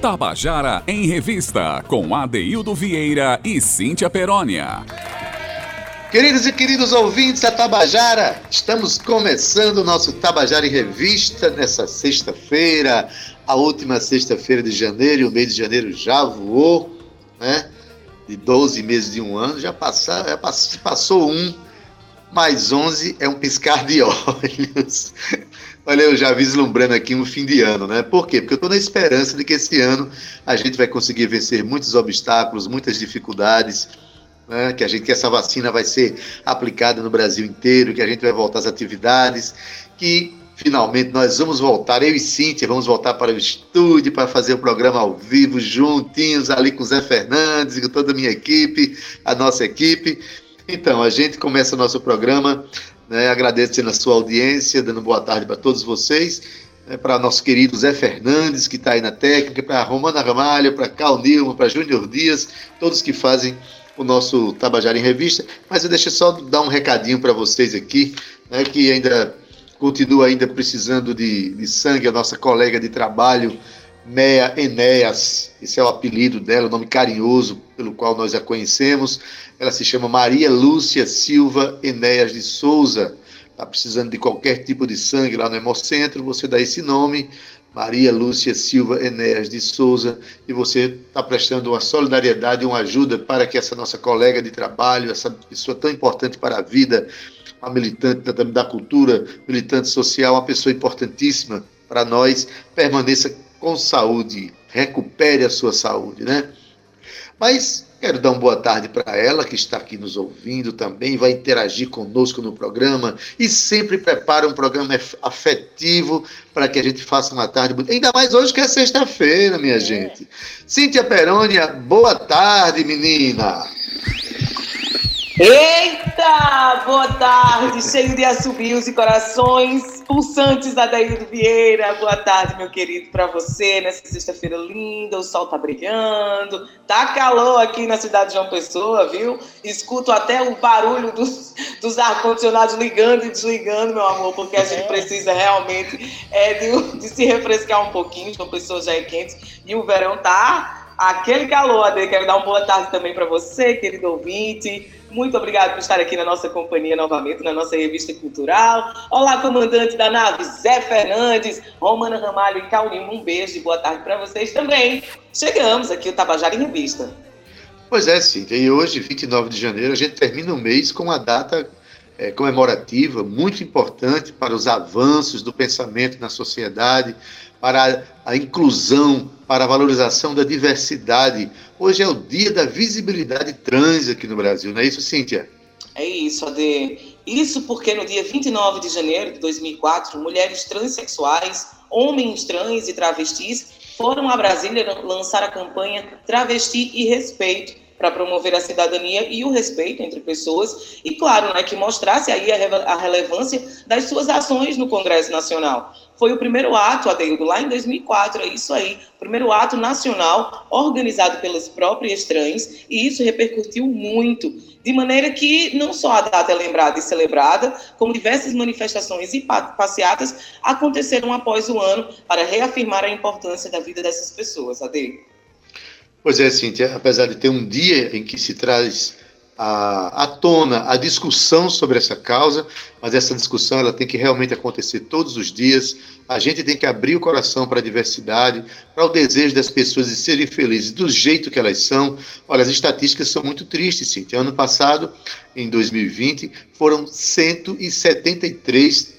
Tabajara em Revista, com Adeildo Vieira e Cíntia Perónia. Queridos e queridos ouvintes da Tabajara, estamos começando o nosso Tabajara em Revista nessa sexta-feira, a última sexta-feira de janeiro, e o mês de janeiro já voou, né? De 12 meses de um ano, já, passou, já passou um, mais 11 é um piscar de olhos. Olha, eu já vislumbrando aqui um fim de ano, né? Por quê? Porque eu estou na esperança de que esse ano a gente vai conseguir vencer muitos obstáculos, muitas dificuldades, né? que a gente que essa vacina vai ser aplicada no Brasil inteiro, que a gente vai voltar às atividades, que finalmente nós vamos voltar, eu e Cíntia, vamos voltar para o estúdio para fazer o programa ao vivo, juntinhos ali com o Zé Fernandes e com toda a minha equipe, a nossa equipe. Então, a gente começa o nosso programa né, agradecendo a sua audiência, dando boa tarde para todos vocês, né, para nosso querido Zé Fernandes, que está aí na técnica, para Romana Ramalho, para Cal Nilma, para Júnior Dias, todos que fazem o nosso Tabajara em Revista. Mas eu deixo só dar um recadinho para vocês aqui, né, que ainda continua ainda precisando de, de sangue, a nossa colega de trabalho, Mea Enéas, esse é o apelido dela, o nome carinhoso pelo qual nós a conhecemos. Ela se chama Maria Lúcia Silva Enéas de Souza. Está precisando de qualquer tipo de sangue lá no Hemocentro, você dá esse nome, Maria Lúcia Silva Enéas de Souza, e você está prestando uma solidariedade, uma ajuda para que essa nossa colega de trabalho, essa pessoa tão importante para a vida, uma militante da, da cultura, militante social, uma pessoa importantíssima para nós, permaneça com saúde, recupere a sua saúde, né? Mas quero dar uma boa tarde para ela, que está aqui nos ouvindo também, vai interagir conosco no programa e sempre prepara um programa afetivo para que a gente faça uma tarde bonita. Ainda mais hoje que é sexta-feira, minha é. gente. Cíntia Perônia, boa tarde, menina. Eita! Boa tarde, cheio de assobios e corações pulsantes da Daíldo Vieira. Boa tarde, meu querido, para você nessa sexta-feira linda. O sol tá brilhando, tá calor aqui na cidade de João Pessoa, viu? Escuto até o barulho dos, dos ar-condicionados ligando e desligando, meu amor, porque a gente precisa realmente é, de, de se refrescar um pouquinho. João Pessoa já é quente e o verão tá aquele calor. Ade. Quero dar uma boa tarde também para você, querido ouvinte muito obrigado por estar aqui na nossa companhia novamente, na nossa revista cultural. Olá, comandante da nave, Zé Fernandes, Romana Ramalho e Caulino. Um beijo e boa tarde para vocês também. Chegamos aqui, o Tabajara em Revista. Pois é, Cíntia. E hoje, 29 de janeiro, a gente termina o mês com uma data é, comemorativa muito importante para os avanços do pensamento na sociedade, para a inclusão, para a valorização da diversidade. Hoje é o dia da visibilidade trans aqui no Brasil, não é isso, Cíntia? É isso, Ade. Isso porque no dia 29 de janeiro de 2004, mulheres transexuais, homens trans e travestis foram a Brasília lançar a campanha Travesti e Respeito, para promover a cidadania e o respeito entre pessoas e, claro, né, que mostrasse aí a, relevância das suas ações no Congresso Nacional. Foi o primeiro ato, Adeildo, lá em 2004, é isso aí, primeiro ato nacional organizado pelas próprias trans e isso repercutiu muito, de maneira que não só a data é lembrada e celebrada, como diversas manifestações e passeatas aconteceram após o ano para reafirmar a importância da vida dessas pessoas, Adeildo. Pois é, Cíntia, apesar de ter um dia em que se traz à, à tona a discussão sobre essa causa, mas essa discussão ela tem que realmente acontecer todos os dias. A gente tem que abrir o coração para a diversidade, para o desejo das pessoas de serem felizes do jeito que elas são. Olha, as estatísticas são muito tristes, Cíntia. Ano passado, em 2020, foram 173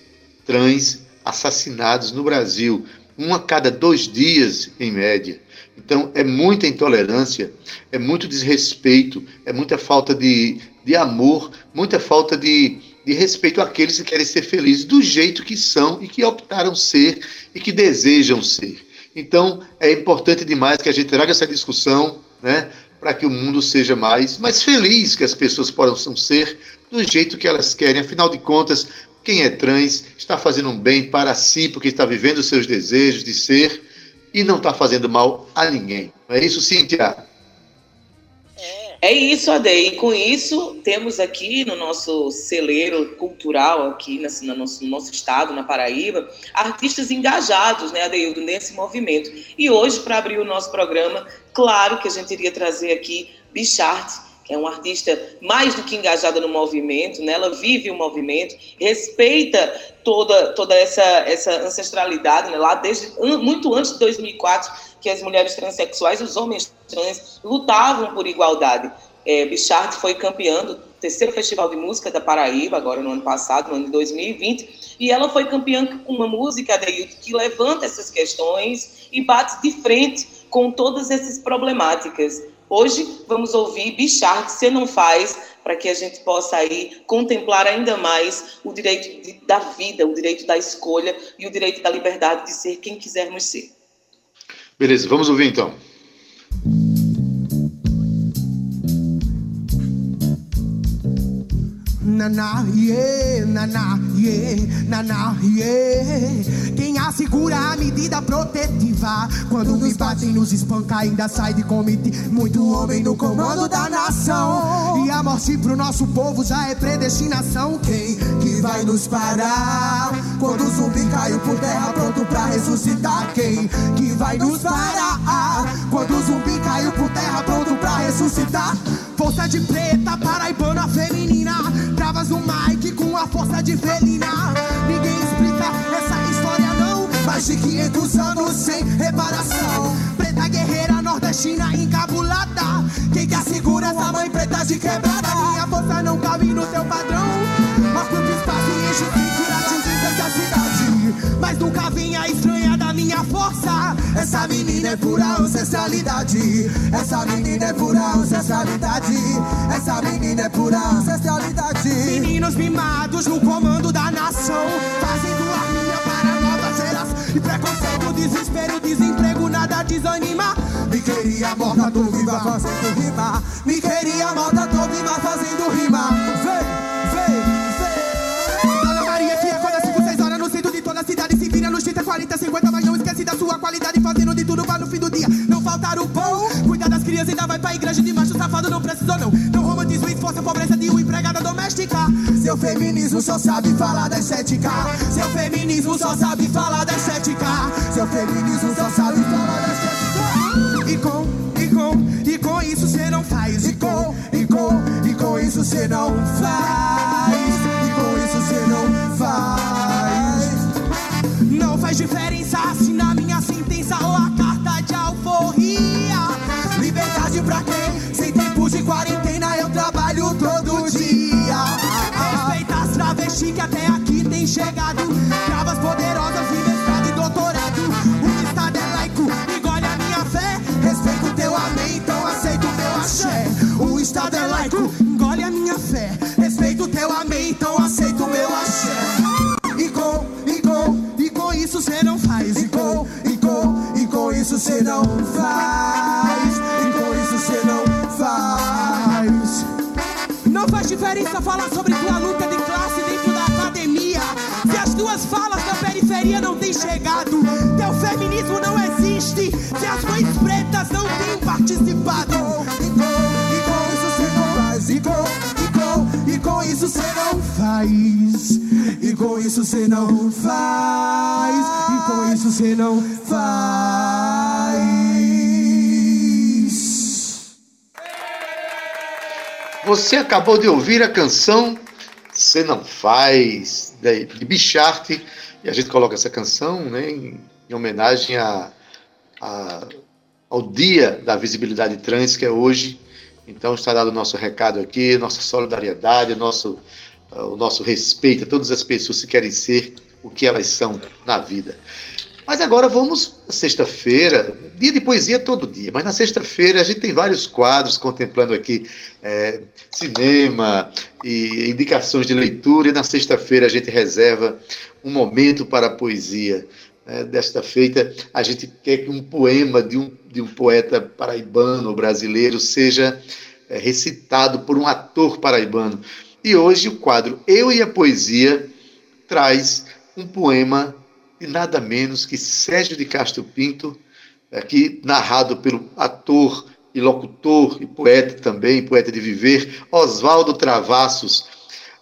trans assassinados no Brasil, um a cada dois dias, em média. Então, é muita intolerância, é muito desrespeito, é muita falta de, de amor, muita falta de, de respeito àqueles que querem ser felizes do jeito que são e que optaram ser e que desejam ser. Então, é importante demais que a gente traga essa discussão, né, para que o mundo seja mais, mais feliz, que as pessoas possam ser do jeito que elas querem. Afinal de contas, quem é trans está fazendo um bem para si, porque está vivendo os seus desejos de ser e não está fazendo mal a ninguém. Não é isso, Cíntia? É, É isso, Ade. E com isso, temos aqui no nosso celeiro cultural, aqui no nosso, no nosso estado, na Paraíba, artistas engajados, né, Adeildo, nesse movimento. E hoje, para abrir o nosso programa, claro que a gente iria trazer aqui Bichart, que é uma artista mais do que engajada no movimento, né? ela vive o movimento, respeita toda, toda essa, essa ancestralidade, né? lá desde muito antes de 2004, que as mulheres transexuais, os homens trans, lutavam por igualdade. É, Bichard foi campeã do terceiro Festival de Música da Paraíba, agora no ano passado, no ano de 2020, e ela foi campeã com uma música, Adeildo, que levanta essas questões e bate de frente com todas essas problemáticas. Hoje vamos ouvir Bichard, Você Não Faz, para que a gente possa aí contemplar ainda mais o direito de, da vida, o direito da escolha e o direito da liberdade de ser quem quisermos ser. Beleza, vamos ouvir então. Naná, yeah, naná, yeah, naná, yeah. Quem assegura a medida protetiva? Quando me batem, nos espanca, ainda sai de comitê Muito homem no comando da nação. E a morte pro nosso povo já é predestinação. Quem que vai nos parar? Quando o zumbi caiu por terra pronto pra ressuscitar. Quem que vai nos parar? Quando o zumbi caiu por terra pronto pra ressuscitar. Força de preta, paraibana feminina Travas no mic com a força de felina. Ninguém explica essa história não. Mais de 500 anos sem reparação. Preta guerreira nordestina encabulada. Quem que assegura essa mãe preta de quebrada? Minha força não cabe no teu padrão. Ocupa espaço e enche o pique atinge essa cidade? Mas nunca vinha da força essa menina é pura ancestralidade. Essa menina é pura ancestralidade. Essa menina é pura ancestralidade. Meninos mimados no comando da nação, fazendo arminha para novas eras. E preconceito, desespero, desemprego, nada desanima. Me queria morta, tô viva fazendo rima. Me queria morta, tô viva fazendo rima. Vem, vem, vem. Dona Maria, que acorda 5, 6 horas no centro de toda a cidade. Se vira nos 30, 40, 50, mas não da sua qualidade. Fazendo de tudo para no fim do dia não faltar o pão. Cuidar das crianças, ainda vai pra igreja de macho safado, não precisou não. Não romantismo esforço a pobreza de uma empregada doméstica. Seu feminismo só sabe falar da estética. Seu feminismo só sabe falar da estética. Seu feminismo só sabe falar da estética. E com, e com, e com isso cê não faz. E com, e com, e com isso cê não faz. E com isso cê não faz. Faz diferença se na minha sentença ou a carta de alforria. Liberdade pra quem? Sem tempo de quarentena eu trabalho todo dia. Respeita as travestis que até aqui tem chegado. Travas falar sobre tua luta de classe dentro da academia. Se as tuas falas da periferia não têm chegado, teu feminismo não existe. Se as mães pretas não têm participado. E com, isso cê não faz. E com, e com, e com isso cê não faz. E com isso cê não faz. E com isso cê não faz. Você acabou de ouvir a canção Você Não Faz, de Bichart, e a gente coloca essa canção né, em, em homenagem a, a, ao Dia da Visibilidade Trans, que é hoje. Então está dado o nosso recado aqui, nossa solidariedade, nosso, uh, o nosso respeito a todas as pessoas que querem ser o que elas são na vida. Mas agora vamos sexta-feira, dia de poesia todo dia, mas na sexta-feira a gente tem vários quadros contemplando aqui é, cinema e indicações de leitura, e na sexta-feira a gente reserva um momento para a poesia. É, desta feita, a gente quer que um poema de um, de um poeta paraibano brasileiro seja é, recitado por um ator paraibano. E hoje o quadro Eu e a Poesia traz um poema de nada menos que Sérgio de Castro Pinto, aqui narrado pelo ator e locutor e poeta também, poeta de viver, Oswaldo Travassos.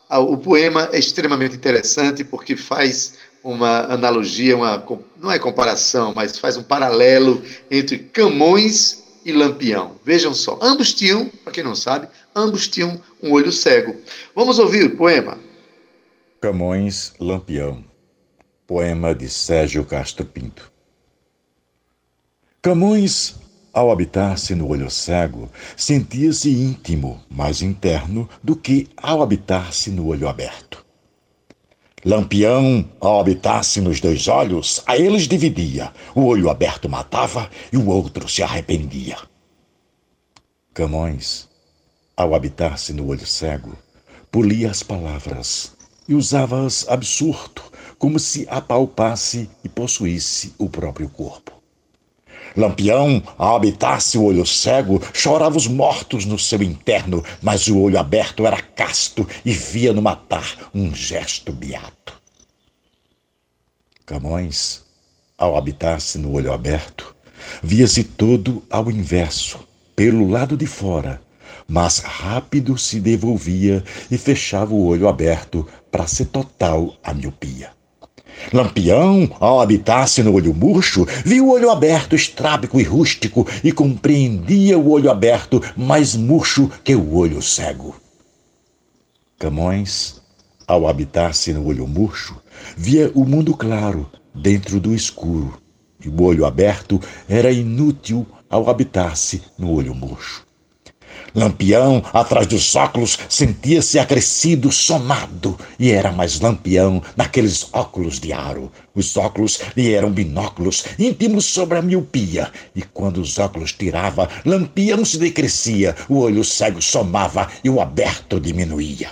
Ah, o poema é extremamente interessante porque faz uma analogia, uma, não é comparação, mas faz um paralelo entre Camões e Lampião. Vejam só, ambos tinham, para quem não sabe, ambos tinham um olho cego. Vamos ouvir o poema. Camões Lampião, poema de Sérgio Castro Pinto. Camões ao habitar-se no olho cego, sentia-se íntimo, mais interno, do que ao habitar-se no olho aberto. Lampião, ao habitar-se nos dois olhos, a eles dividia. O olho aberto matava e o outro se arrependia. Camões, ao habitar-se no olho cego, polia as palavras e usava-as absurdo, como se apalpasse e possuísse o próprio corpo. Lampião, ao habitar-se o olho cego, chorava os mortos no seu interno, mas o olho aberto era casto e via no matar um gesto beato. Camões, ao habitar-se no olho aberto, via-se todo ao inverso, pelo lado de fora, mas rápido se devolvia e fechava o olho aberto para ser total a miopia. Lampião, ao habitar-se no olho murcho, viu o olho aberto, estrábico e rústico, e compreendia o olho aberto mais murcho que o olho cego. Camões, ao habitar-se no olho murcho, via o mundo claro dentro do escuro, e o olho aberto era inútil ao habitar-se no olho murcho. Lampião, atrás dos óculos, sentia-se acrescido, somado, e era mais lampião naqueles óculos de aro. Os óculos lhe eram binóculos, íntimos sobre a miopia, e quando os óculos tirava, lampião se decrescia, o olho cego somava e o aberto diminuía.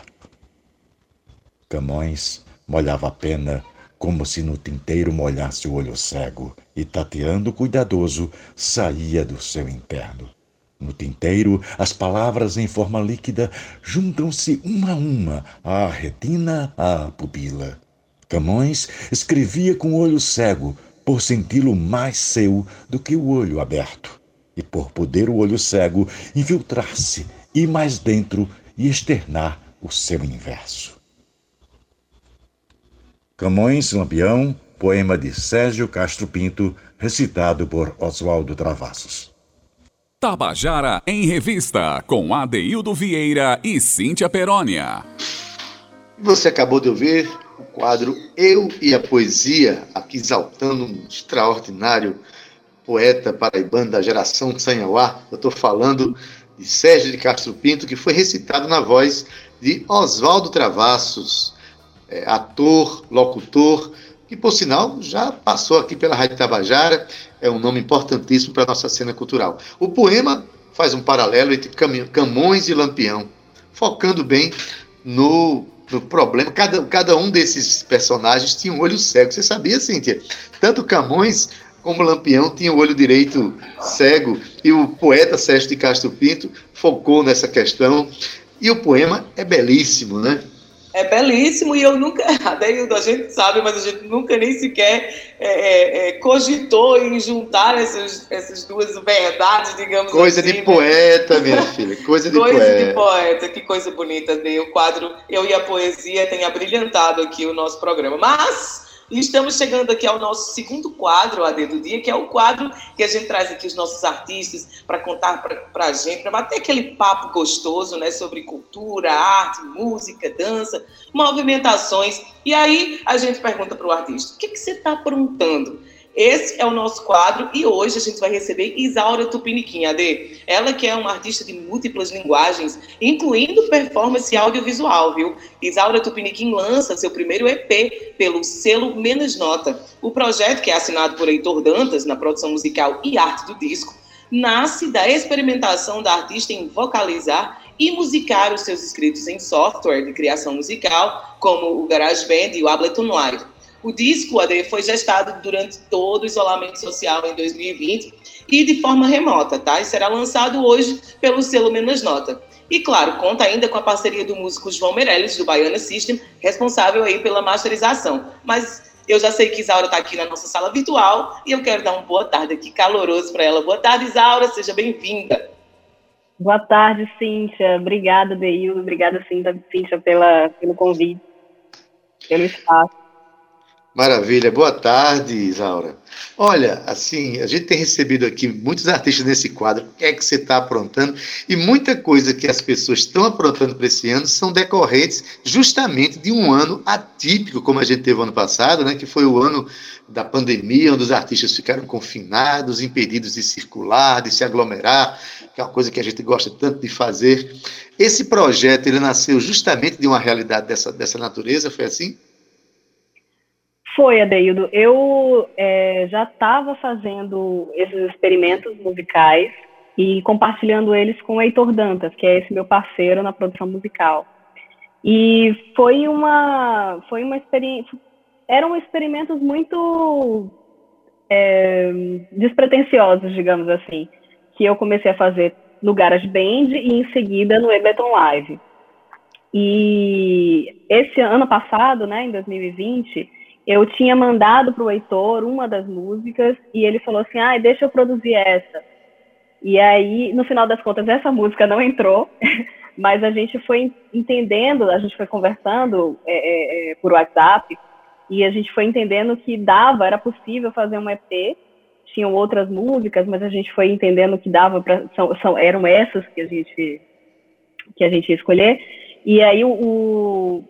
Camões molhava a pena como se no tinteiro molhasse o olho cego, e tateando cuidadoso, saía do seu interno. No tinteiro, as palavras em forma líquida juntam-se uma a uma à retina, à pupila. Camões escrevia com o olho cego, por senti-lo mais seu do que o olho aberto, e por poder o olho cego infiltrar-se, ir mais dentro e externar o seu inverso. Camões Lampião, poema de Sérgio Castro Pinto, recitado por Oswaldo Travassos. Tabajara em Revista, com Adeildo Vieira e Cíntia Perónia. Você acabou de ouvir o quadro Eu e a Poesia, aqui exaltando um extraordinário poeta paraibano da geração Sanhauá. Eu estou falando de Sérgio de Castro Pinto, que foi recitado na voz de Oswaldo Travassos, é, ator, locutor, que por sinal já passou aqui pela Rádio Tabajara, é um nome importantíssimo para a nossa cena cultural. O poema faz um paralelo entre Camões e Lampião, focando bem no, no problema. Cada, cada um desses personagens tinha um olho cego. Você sabia, Cíntia? Tanto Camões como Lampião tinha o olho direito cego, e o poeta Sérgio de Castro Pinto focou nessa questão. E o poema é belíssimo, né? É belíssimo e eu nunca, daí a gente sabe, mas a gente nunca nem sequer é, é, é, cogitou em juntar essas, essas duas verdades, digamos coisa assim. Coisa de né? poeta, minha filha, coisa de coisa poeta. Coisa de poeta, que coisa bonita, né? O quadro Eu e a Poesia tem abrilhantado aqui o nosso programa. Mas e estamos chegando aqui ao nosso segundo quadro, AD do Dia, que é o quadro que a gente traz aqui os nossos artistas para contar para a gente, para bater aquele papo gostoso né, sobre cultura, arte, música, dança, movimentações. E aí a gente pergunta para o artista: o que, que você está aprontando? Esse é o nosso quadro e hoje a gente vai receber Isaura Tupiniquim, AD. Ela que é uma artista de múltiplas linguagens, incluindo performance audiovisual, viu? Isaura Tupiniquim lança seu primeiro EP pelo selo Menos Nota. O projeto, que é assinado por Heitor Dantas na produção musical e arte do disco, nasce da experimentação da artista em vocalizar e musicar os seus escritos em software de criação musical, como o GarageBand e o Ableton Live. O disco AD foi gestado durante todo o isolamento social em 2020 e de forma remota, tá? E será lançado hoje pelo selo Menos Nota. E claro, conta ainda com a parceria do músico João Meirelles, do Baiana System, responsável aí pela masterização. Mas eu já sei que Isaura está aqui na nossa sala virtual e eu quero dar uma boa tarde aqui caloroso para ela. Boa tarde, Isaura, seja bem-vinda. Boa tarde, Cíntia. Obrigada, Deildo. Obrigada, Cíntia, pela, pelo convite, pelo espaço. Maravilha. Boa tarde, Isaura. Olha, assim, a gente tem recebido aqui muitos artistas nesse quadro. O que é que você está aprontando? E muita coisa que as pessoas estão aprontando para esse ano são decorrentes justamente de um ano atípico, como a gente teve ano passado, né? Que foi o ano da pandemia, onde os artistas ficaram confinados, impedidos de circular, de se aglomerar, que é uma coisa que a gente gosta tanto de fazer. Esse projeto ele nasceu justamente de uma realidade dessa, dessa natureza, foi assim? Foi, Adeildo. Eu é, já estava fazendo esses experimentos musicais e compartilhando eles com o Heitor Dantas, que é esse meu parceiro na produção musical. E foi uma, foi uma experiência, eram experimentos muito é, despretensiosos, digamos assim, que eu comecei a fazer no GarageBand e em seguida no Ableton Live. E esse ano passado, né, em 2020, eu tinha mandado para o Heitor uma das músicas e ele falou assim, ah, deixa eu produzir essa. E aí, no final das contas, essa música não entrou, mas a gente foi entendendo, a gente foi conversando é, é, é por WhatsApp e a gente foi entendendo que dava, era possível fazer um EP. Tinham outras músicas, mas a gente foi entendendo que dava para são, são, eram essas que a gente que a gente ia escolher. E aí o, o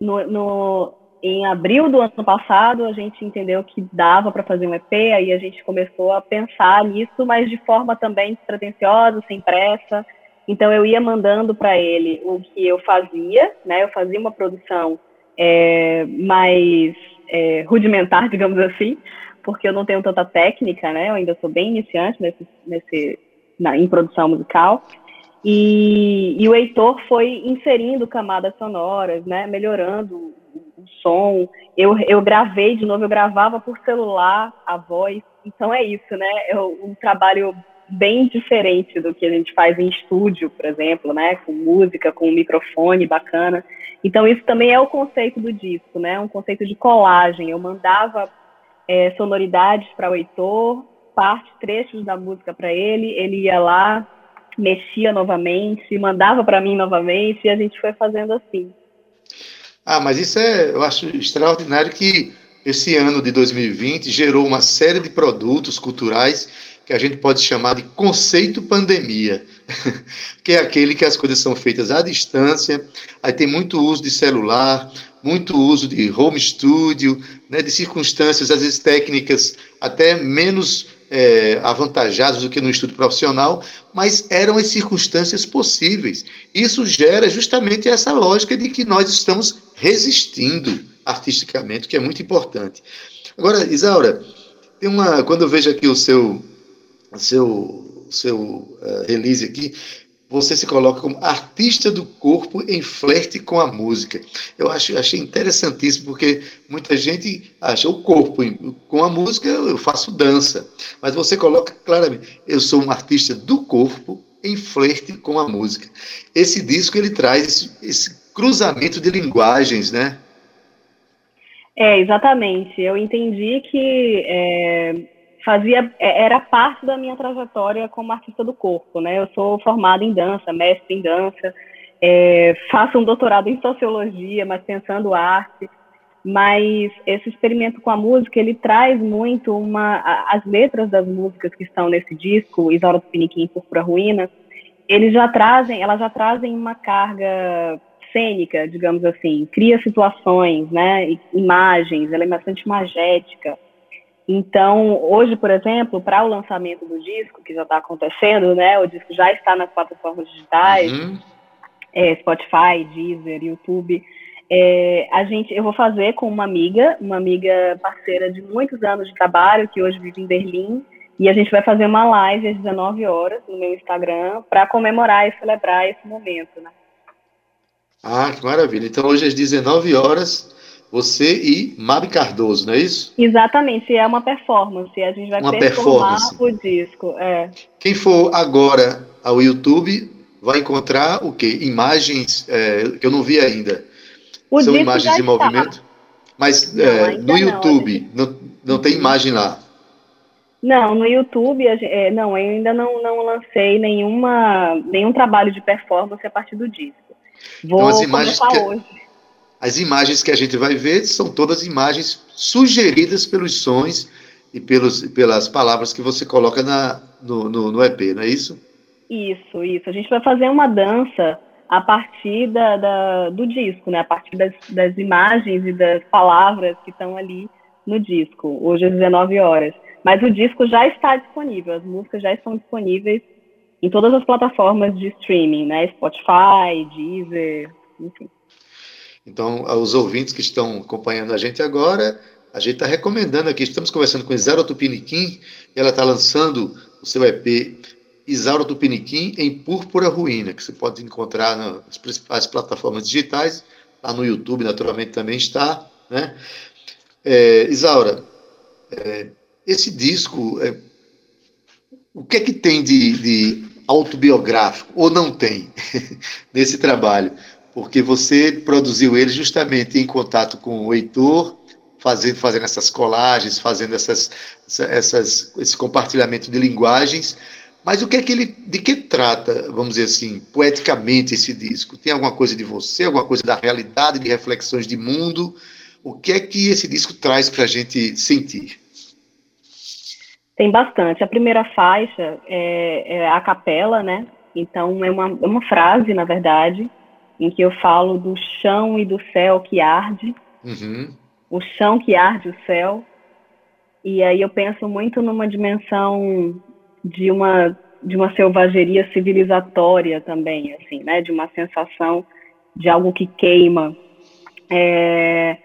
no, no em abril do ano passado, a gente entendeu que dava para fazer um EP, aí a gente começou a pensar nisso, mas de forma também despretensiosa, sem pressa. Então, eu ia mandando para ele o que eu fazia, né? Eu fazia uma produção é, mais é, rudimentar, digamos assim, porque eu não tenho tanta técnica, né? Eu ainda sou bem iniciante nesse, nesse, na, em produção musical. E, e o Heitor foi inserindo camadas sonoras, né? Melhorando o som. Eu, eu gravei de novo, eu gravava por celular a voz. Então é isso, né? É um trabalho bem diferente do que a gente faz em estúdio, por exemplo, né? Com música, com um microfone bacana. Então isso também é o conceito do disco, né? Um conceito de colagem. Eu mandava é, sonoridades para o Heitor, parte, trechos da música para ele, ele ia lá, mexia novamente, mandava para mim novamente, e a gente foi fazendo assim. Ah, mas isso é, eu acho extraordinário que esse ano de 2020 gerou uma série de produtos culturais que a gente pode chamar de conceito pandemia, que é aquele que as coisas são feitas à distância, aí tem muito uso de celular, muito uso de home studio, né, de circunstâncias, às vezes técnicas até menos é, avantajados do que no estudo profissional, mas eram as circunstâncias possíveis. Isso gera justamente essa lógica de que nós estamos resistindo artisticamente, que é muito importante. Agora, Isaura, tem uma, quando eu vejo aqui o seu, o seu, seu uh, release aqui, você se coloca como artista do corpo em flerte com a música. Eu acho, achei interessantíssimo, porque muita gente acha o corpo com a música, eu faço dança. Mas você coloca claramente, eu sou um artista do corpo em flerte com a música. Esse disco ele traz esse, esse cruzamento de linguagens, né? É, exatamente. Eu entendi que é fazia é, era parte da minha trajetória como artista do corpo, né? Eu sou formada em dança, mestre em dança, é, faço um doutorado em sociologia, mas pensando arte. Mas esse experimento com a música ele traz muito uma as letras das músicas que estão nesse disco, Isaura do Piniquim, Púrpura Ruína, eles já trazem, elas já trazem uma carga cênica, digamos assim, cria situações, né, imagens, ela é bastante magética então, hoje, por exemplo, para o lançamento do disco, que já está acontecendo, né? O disco já está nas plataformas digitais, uhum. é, Spotify, Deezer, YouTube. É, a gente, eu vou fazer com uma amiga, uma amiga parceira de muitos anos de trabalho, que hoje vive em Berlim, e a gente vai fazer uma live às 19 horas no meu Instagram para comemorar e celebrar esse momento, né? Ah, que maravilha. Então, hoje às 19 horas você e Mabi Cardoso, não é isso? Exatamente, é uma performance. A gente vai uma performar o disco. É. Quem for agora ao YouTube vai encontrar o quê? Imagens é, que eu não vi ainda. O São imagens em movimento? Mas não, é, no YouTube não, não, não tem imagem lá. Não, no YouTube, é, não, eu ainda não, não lancei nenhuma, nenhum trabalho de performance a partir do disco. Vou então, imagens que, hoje. As imagens que a gente vai ver são todas imagens sugeridas pelos sons e pelos, pelas palavras que você coloca na, no, no, no EP, não é isso? Isso, isso. A gente vai fazer uma dança a partir da, da, do disco, né? A partir das, das imagens e das palavras que estão ali no disco, hoje às 19 horas. Mas o disco já está disponível, as músicas já estão disponíveis em todas as plataformas de streaming, né? Spotify, Deezer, enfim. Então, aos ouvintes que estão acompanhando a gente agora, a gente está recomendando aqui, estamos conversando com Isaura Tupiniquim, e ela está lançando o seu EP Isaura Tupiniquim em Púrpura Ruína, que você pode encontrar nas principais plataformas digitais, lá no YouTube, naturalmente, também está. Né? É, Isaura, é, esse disco, é, o que é que tem de, de autobiográfico, ou não tem, nesse trabalho? Porque você produziu ele justamente em contato com o Heitor, fazendo, fazendo essas colagens, fazendo essas, essas, esse compartilhamento de linguagens. Mas o que é que ele, de que trata, vamos dizer assim, poeticamente esse disco? Tem alguma coisa de você, alguma coisa da realidade, de reflexões de mundo? O que é que esse disco traz para a gente sentir? Tem bastante. A primeira faixa é, é, a capela, né? Então é uma, é uma frase, na verdade, em que eu falo do chão e do céu que arde, uhum. o chão que arde o céu. E aí eu penso muito numa dimensão de uma de uma selvageria civilizatória também, assim, né? De uma sensação de algo que queima. É,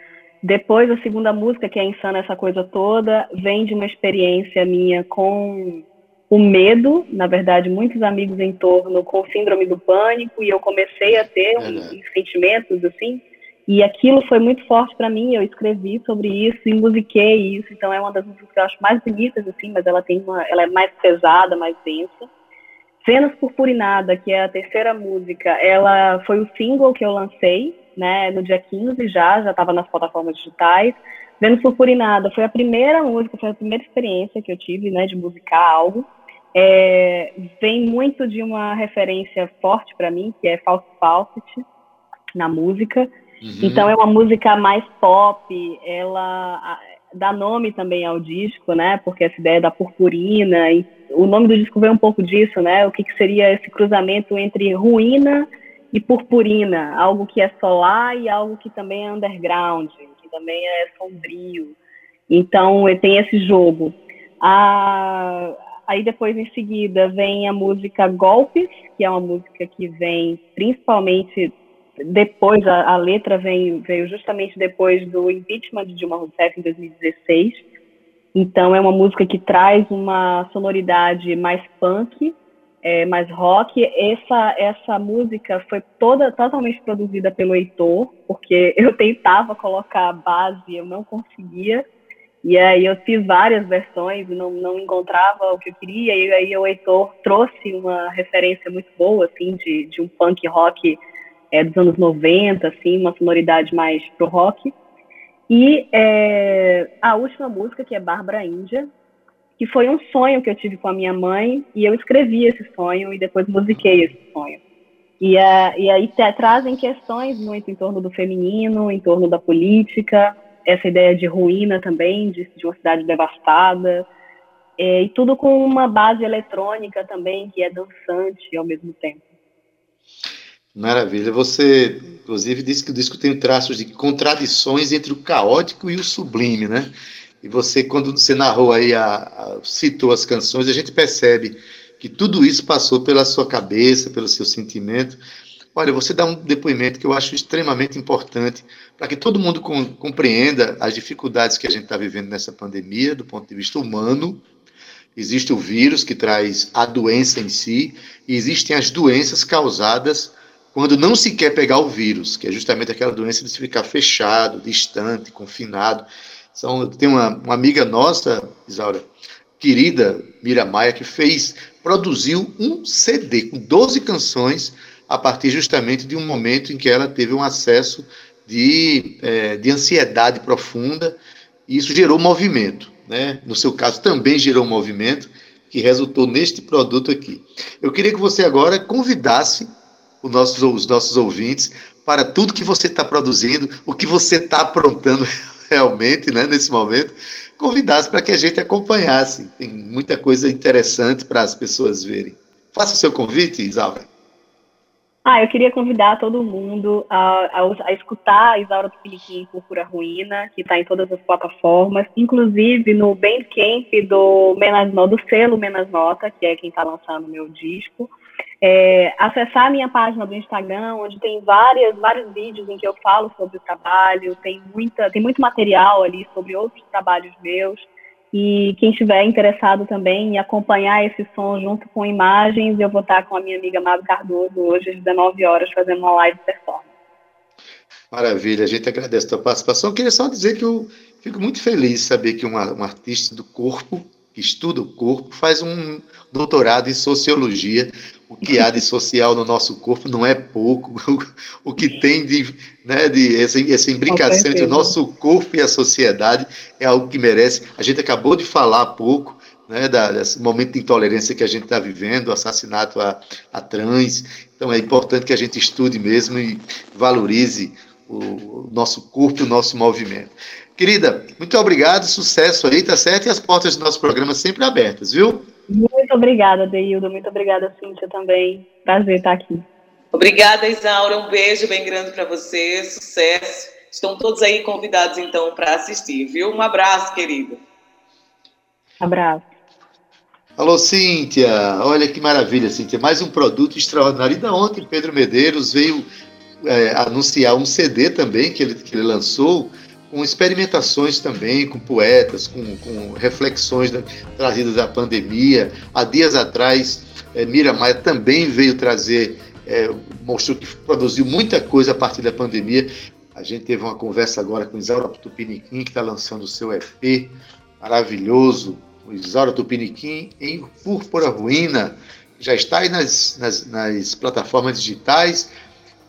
depois, a segunda música, que é Insana Essa Coisa Toda, vem de uma experiência minha com o medo, na verdade, muitos amigos em torno com síndrome do pânico, e eu comecei a ter uns, uns sentimentos, assim, e aquilo foi muito forte para mim, eu escrevi sobre isso e musiquei isso, então é uma das músicas que eu acho mais bonitas, assim, mas ela tem uma, ela é mais pesada, mais densa. Vênus Purpurinada, que é a terceira música, ela foi o single que eu lancei, né, no dia 15 já, já estava nas plataformas digitais. Vênus Purpurinada foi a primeira música, foi a primeira experiência que eu tive, né, de musicar algo. É, vem muito de uma referência forte para mim, que é Faust Fawcett, na música. Uhum. Então é uma música mais pop, ela dá nome também ao disco, né? Porque essa ideia da purpurina, e o nome do disco vem um pouco disso, né? O que, que seria esse cruzamento entre ruína e purpurina, algo que é solar e algo que também é underground, que também é sombrio. Então, tem esse jogo. Ah, aí depois, em seguida, vem a música Golpes, que é uma música que vem principalmente depois, a, a letra vem, veio justamente depois do impeachment de Dilma Rousseff em 2016. Então, é uma música que traz uma sonoridade mais punk, é, mais rock. Essa, essa música foi toda totalmente produzida pelo Heitor, porque eu tentava colocar a base, eu não conseguia. E aí eu fiz várias versões não, não encontrava o que eu queria. E aí o Heitor trouxe uma referência muito boa, assim, de, de um punk rock é, dos anos 90, assim, uma sonoridade mais pro rock. E é, a última música, que é Bárbara Índia, que foi um sonho que eu tive com a minha mãe e eu escrevi esse sonho e depois musiquei esse sonho. E, uh, e aí trazem questões muito em torno do feminino, em torno da política, essa ideia de ruína também, de, de uma cidade devastada, é, e tudo com uma base eletrônica também, que é dançante ao mesmo tempo. Maravilha. Você, inclusive, disse que o disco tem traços de contradições entre o caótico e o sublime, né? E você, quando você narrou aí, a, a, citou as canções, a gente percebe que tudo isso passou pela sua cabeça, pelo seu sentimento. Olha, você dá um depoimento que eu acho extremamente importante para que todo mundo com, compreenda as dificuldades que a gente está vivendo nessa pandemia, do ponto de vista humano. Existe o vírus que traz a doença em si, e existem as doenças causadas quando não se quer pegar o vírus, que é justamente aquela doença de se ficar fechado, distante, confinado. São, tem uma, uma amiga nossa, Isaura, querida Mira Maia, que fez, produziu um CD com 12 canções a partir justamente de um momento em que ela teve um acesso de, é, de ansiedade profunda e isso gerou movimento. né? no seu caso também gerou movimento que resultou neste produto aqui. Eu queria que você agora convidasse os nossos, os nossos ouvintes para tudo que você está produzindo, o que você está aprontando realmente né, nesse momento, convidasse para que a gente acompanhasse. Tem muita coisa interessante para as pessoas verem. Faça o seu convite, Isaura. Ah, eu queria convidar todo mundo a, a, a escutar a Isaura Tupiniquim Púrpura Ruína, que está em todas as plataformas, inclusive no Bandcamp do, Menas, do selo Menas Nota, que é quem está lançando o meu disco. É, acessar a minha página do Instagram, onde tem várias, vários vídeos em que eu falo sobre o trabalho, tem, muita, tem muito material ali sobre outros trabalhos meus. E quem estiver interessado também em acompanhar esse som junto com imagens, eu vou estar com a minha amiga Mavi Cardoso hoje às 19 horas fazendo uma live performance. Maravilha, a gente agradece a tua participação. Eu queria só dizer que eu fico muito feliz de saber que uma artista do corpo, que estuda o corpo, faz um doutorado em sociologia o que há de social no nosso corpo não é pouco. O, que tem de, né, de essa, essa imbricação entre o nosso corpo e a sociedade é algo que merece. A gente acabou de falar há pouco né, da, desse momento de intolerância que a gente está vivendo, o assassinato a, a trans. Então é importante que a gente estude mesmo e valorize o, o nosso corpo e o nosso movimento. Querida, muito obrigado, sucesso aí, tá certo? E as portas do nosso programa sempre abertas, viu? Muito obrigada, Deildo. Muito obrigada, Cíntia, também. Prazer estar aqui. Obrigada, Isaura. Um beijo bem grande para você. Sucesso. Estão todos aí convidados, então, para assistir, viu? Um abraço, querido. Abraço. Alô, Cíntia. Olha que maravilha, Cíntia. Mais um produto extraordinário. Ainda ontem, Pedro Medeiros veio é, anunciar um CD também que ele, que ele lançou com experimentações também, com poetas, com, com reflexões da, trazidas da pandemia. Há dias atrás, é, Mira Maia também veio trazer, é, mostrou que produziu muita coisa a partir da pandemia. A gente teve uma conversa agora com Isaura Tupiniquim, que está lançando o seu EP maravilhoso, o Isaura Tupiniquim em Púrpura Ruína. Já está aí nas, nas, nas plataformas digitais.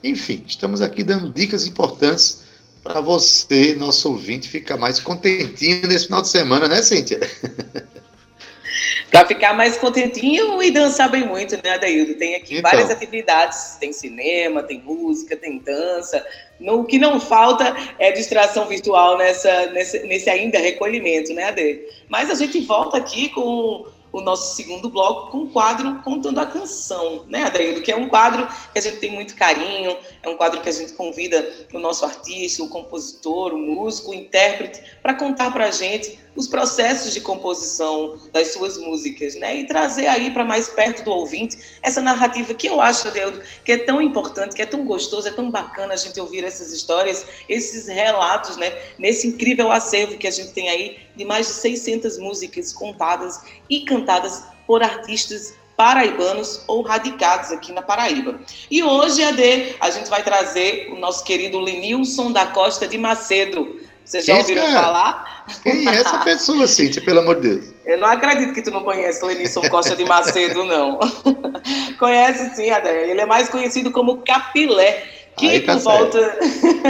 Enfim, estamos aqui dando dicas importantes para você, nosso ouvinte, ficar mais contentinho nesse final de semana, né, Cíntia? para ficar mais contentinho e dançar bem muito, né, Adaildo? Tem aqui então. várias atividades, tem cinema, tem música, tem dança. No, o que não falta é distração virtual nessa, nesse, nesse ainda recolhimento, né, Ade? Mas a gente volta aqui com o nosso segundo bloco com o quadro Contando a Canção, né, Adaildo? Que é um quadro que a gente tem muito carinho, é um quadro que a gente convida o nosso artista, o compositor, o músico, o intérprete, para contar para a gente os processos de composição das suas músicas, né? E trazer aí para mais perto do ouvinte essa narrativa que eu acho, Adeudo, que é tão importante, que é tão gostoso, é tão bacana a gente ouvir essas histórias, esses relatos, né? Nesse incrível acervo que a gente tem aí de mais de 600 músicas contadas e cantadas por artistas paraibanos ou radicados aqui na Paraíba. E hoje, Ade, a gente vai trazer o nosso querido Lenilson da Costa de Macedo. Vocês já ouviram cara? falar? Quem é essa pessoa, Cíntia, pelo amor de Deus? Eu não acredito que tu não conhece o Lenilson Costa de Macedo, não. conhece sim, Adé. Ele é mais conhecido como Capilé que, tá por volta,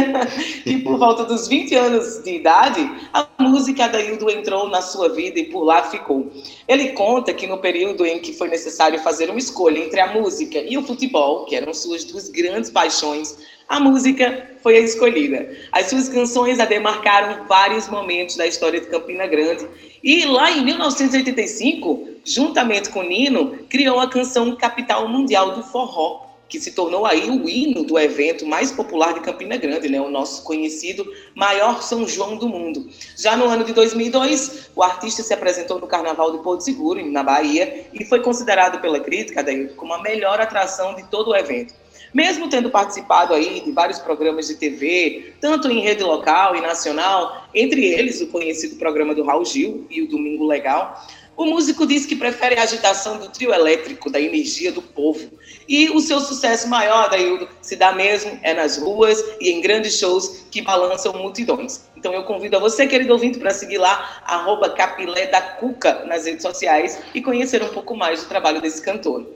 que por volta dos 20 anos de idade, a música da Hildo entrou na sua vida e por lá ficou. Ele conta que no período em que foi necessário fazer uma escolha entre a música e o futebol, que eram suas duas grandes paixões, a música foi a escolhida. As suas canções a demarcaram vários momentos da história de Campina Grande. E lá em 1985, juntamente com Nino, criou a canção Capital Mundial do Forró, que se tornou aí o hino do evento mais popular de Campina Grande, né? o nosso conhecido maior São João do mundo. Já no ano de 2002, o artista se apresentou no Carnaval de Porto Seguro, na Bahia, e foi considerado pela crítica daí, como a melhor atração de todo o evento. Mesmo tendo participado aí de vários programas de TV, tanto em rede local e nacional, entre eles o conhecido programa do Raul Gil e o Domingo Legal, o músico diz que prefere a agitação do trio elétrico, da energia do povo. E o seu sucesso maior, Daildo, se dá mesmo é nas ruas e em grandes shows que balançam multidões. Então eu convido a você, querido ouvinte, para seguir lá, arroba Capilé da Cuca nas redes sociais e conhecer um pouco mais do trabalho desse cantor.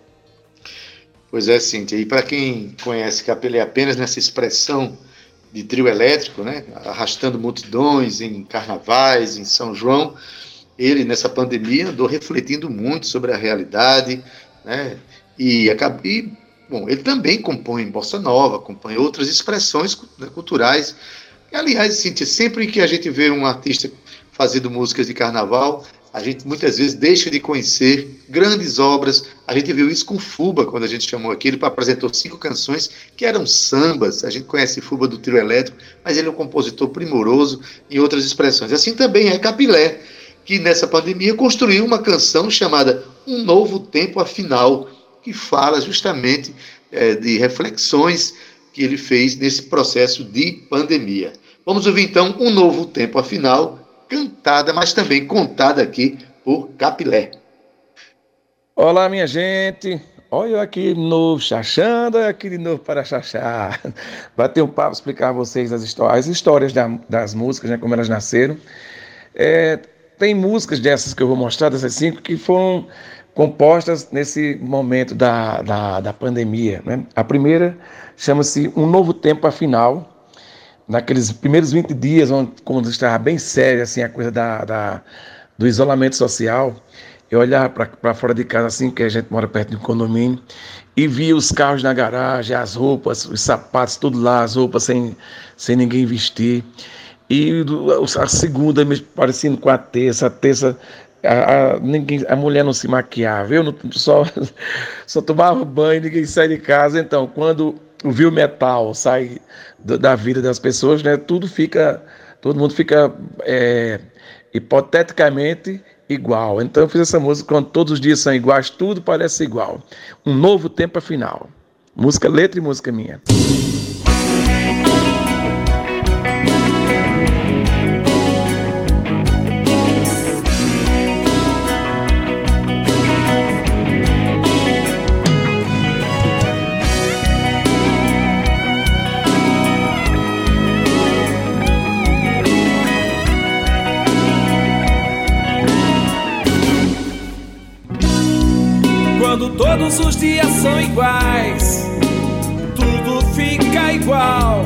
Pois é, Cíntia. E para quem conhece Capilé apenas nessa expressão de trio elétrico, né, arrastando multidões em carnavais, em São João, ele, nessa pandemia, andou refletindo muito sobre a realidade, né? E, e bom, ele também compõe bossa nova, compõe outras expressões né, culturais. E, aliás, Cíntia, sempre que a gente vê um artista fazendo músicas de carnaval, a gente muitas vezes deixa de conhecer grandes obras. A gente viu isso com Fuba, quando a gente chamou aqui. Ele apresentou cinco canções que eram sambas. A gente conhece Fuba do trio elétrico, mas ele é um compositor primoroso em outras expressões. Assim também é Capilé, que nessa pandemia construiu uma canção chamada Um Novo Tempo Afinal, que fala justamente é, de reflexões que ele fez nesse processo de pandemia. Vamos ouvir então Um Novo Tempo Afinal cantada, mas também contada aqui por Capilé. Olá, minha gente. Olha eu aqui de novo, chachando, olha aqui de novo para chachar. Bater um papo, explicar a vocês as histórias, as histórias da, das músicas, né, como elas nasceram. É, tem músicas dessas que eu vou mostrar, dessas cinco, que foram compostas nesse momento da, da, da pandemia. Né? A primeira chama-se Um Novo Tempo Afinal, naqueles primeiros 20 dias, onde, quando estava bem séria assim, a coisa da, da do isolamento social, eu olhava para fora de casa, assim, que a gente mora perto de um condomínio, e via os carros na garagem, as roupas, os sapatos, tudo lá, as roupas sem, sem ninguém vestir. E a segunda parecendo com a terça, a terça. A, a, ninguém, a mulher não se maquiava, eu não, só, só tomava banho, ninguém saía de casa. Então, quando o viu metal sai da vida das pessoas, né? Tudo fica, todo mundo fica é, hipoteticamente igual. Então eu fiz essa música quando todos os dias são iguais, tudo parece igual. Um novo tempo afinal. Música, letra e música minha. Todos os dias são iguais, tudo fica igual.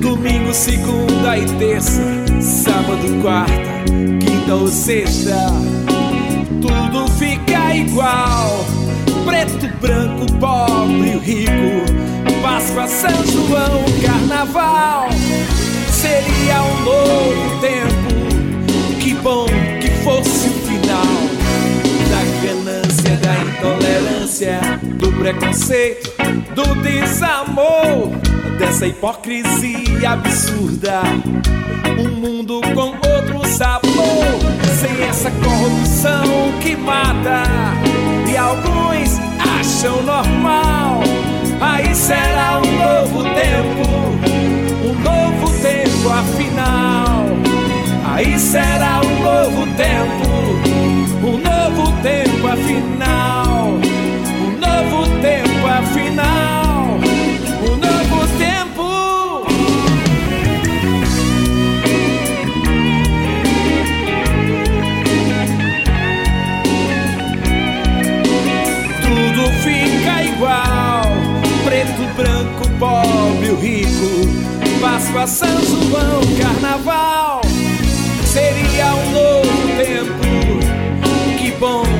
Domingo, segunda e terça, sábado, quarta, quinta ou sexta, tudo fica igual. Preto, branco, pobre, rico, Páscoa, São João, Carnaval. Seria um novo tempo, que bom que fosse da intolerância, do preconceito, do desamor, dessa hipocrisia absurda. Um mundo com outro sabor, sem essa corrupção que mata. E alguns acham normal. Aí será um novo tempo, um novo tempo afinal. Aí será um novo tempo afinal, um novo tempo afinal, um novo tempo. Tudo fica igual, preto, branco, pobre, rico, Páscoa, São João, Carnaval. Seria um novo tempo. Bom que fosse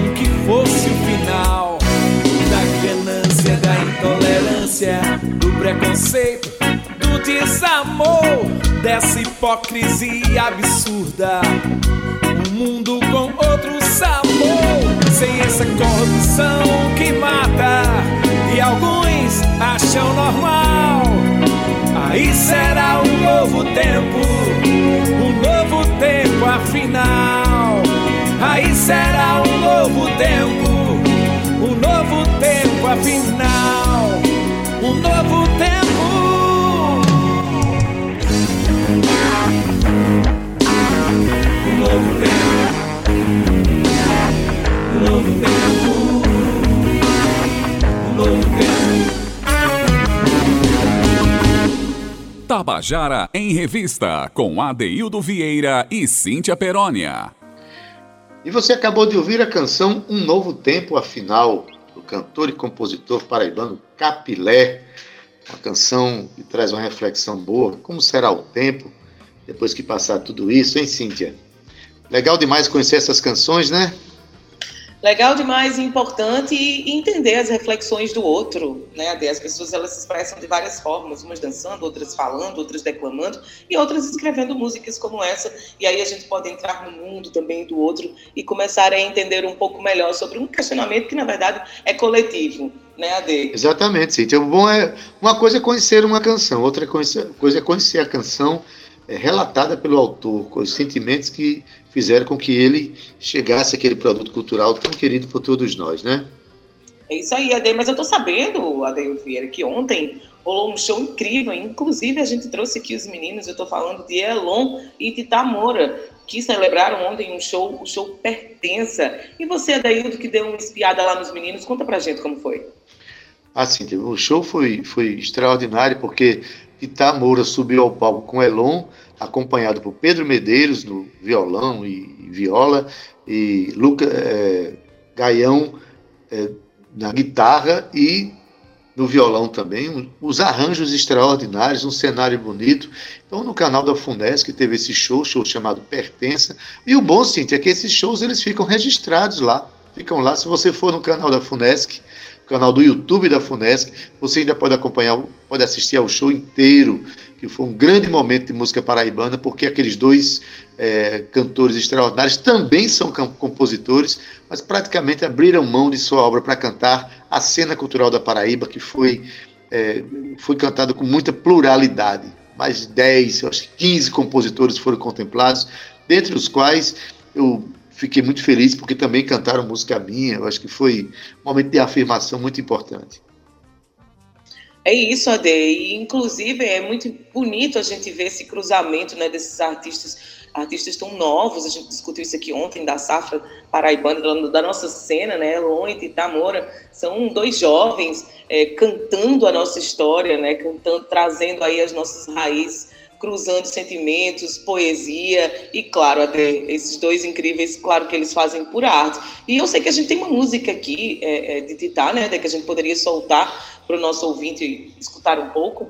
intolerância, do preconceito, do desamor, dessa hipocrisia absurda. Um mundo com outro sabor, sem essa corrupção que mata e alguns acham normal. Aí será um novo tempo, um novo tempo afinal. Aí será um novo tempo, um novo tempo afinal, um novo tempo. Um novo tempo, um novo tempo, um novo tempo. Tabajara em Revista, com Adeildo Vieira e Cíntia Perónia. E você acabou de ouvir a canção Um Novo Tempo, afinal, do cantor e compositor paraibano Capilé. Uma canção que traz uma reflexão boa. Como será o tempo depois que passar tudo isso, hein, Cíntia? Legal demais conhecer essas canções, né? Legal demais e importante entender as reflexões do outro, né? As pessoas elas se expressam de várias formas, umas dançando, outras falando, outras declamando e outras escrevendo músicas como essa. E aí a gente pode entrar no mundo também do outro e começar a entender um pouco melhor sobre um questionamento que na verdade é coletivo, né, Ade? Exatamente, sim. Bom é uma coisa é conhecer uma canção, outra coisa é conhecer a canção é, relatada pelo autor, com os sentimentos que fizeram com que ele chegasse àquele produto cultural tão querido por todos nós, né? É isso aí, Ade. Mas eu tô sabendo, Ade Vieira, que ontem rolou um show incrível. Inclusive, a gente trouxe aqui os meninos, eu tô falando de Elon e de Tamora, que celebraram ontem um show, o show Pertença. E você, Adaildo, que deu uma espiada lá nos meninos, conta pra gente como foi. Assim, o show foi, foi extraordinário, porque Itamura subiu ao palco com Elon, acompanhado por Pedro Medeiros no violão e, viola, e Luca é, Gaião é, na guitarra e no violão também, os arranjos extraordinários, um cenário bonito. Então, no canal da Funesc teve esse show, show chamado Pertença. E o bom, Cintia, é que esses shows eles ficam registrados lá. Ficam lá. Se você for no canal da Funesc, canal do YouTube da Funesc, você ainda pode acompanhar, pode assistir ao show inteiro que foi um grande momento de música paraibana, porque aqueles dois é, cantores extraordinários também são compositores, mas praticamente abriram mão de sua obra para cantar a cena cultural da Paraíba, que foi, é, foi cantada com muita pluralidade. Mais de 10, acho que 15 compositores foram contemplados, dentre os quais eu fiquei muito feliz porque também cantaram música minha. Eu acho que foi um momento de afirmação muito importante. É isso, Ade. E, inclusive, é muito bonito a gente ver esse cruzamento né, desses artistas, artistas tão novos. A gente discutiu isso aqui ontem, da safra paraibana, da nossa cena, né? Elon e Tamora. São dois jovens é, cantando a nossa história, né? Cantando, trazendo aí as nossas raízes cruzando sentimentos, poesia e, claro, até esses dois incríveis, claro que eles fazem por arte. E eu sei que a gente tem uma música aqui é, é, de Titá, né, que a gente poderia soltar para o nosso ouvinte escutar um pouco.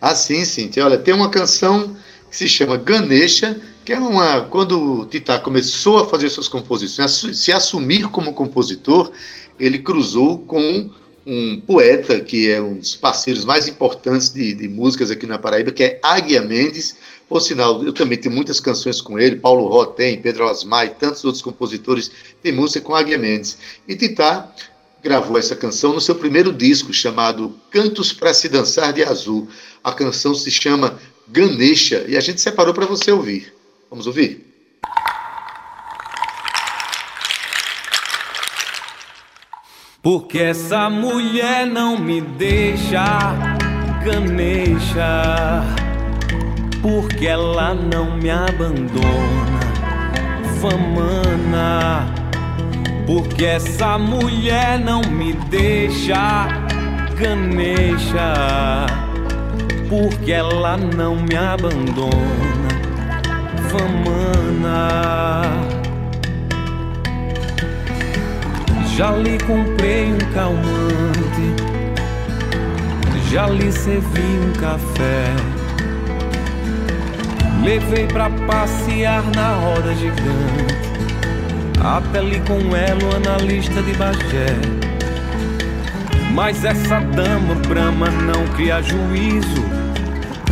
Ah, sim, sim. Olha, tem uma canção que se chama Ganesha, que é uma. Quando o Titá começou a fazer suas composições, se assumir como compositor, ele cruzou com um poeta que é um dos parceiros mais importantes de, de músicas aqui na Paraíba, que é Águia Mendes. Por sinal, eu também tenho muitas canções com ele, Paulo Ró tem, Pedro Asmar e tantos outros compositores têm música com Águia Mendes. E Titá gravou essa canção no seu primeiro disco, chamado Cantos para se Dançar de Azul. A canção se chama Ganesha e a gente separou para você ouvir. Vamos ouvir? Porque essa mulher não me deixa ganeja. Porque ela não me abandona, famana. Porque essa mulher não me deixa ganeja. Porque ela não me abandona, famana. Já lhe comprei um calmante, já lhe servi um café. Levei pra passear na roda gigante, até li com ela analista de Bagé. Mas essa dama brama não cria juízo,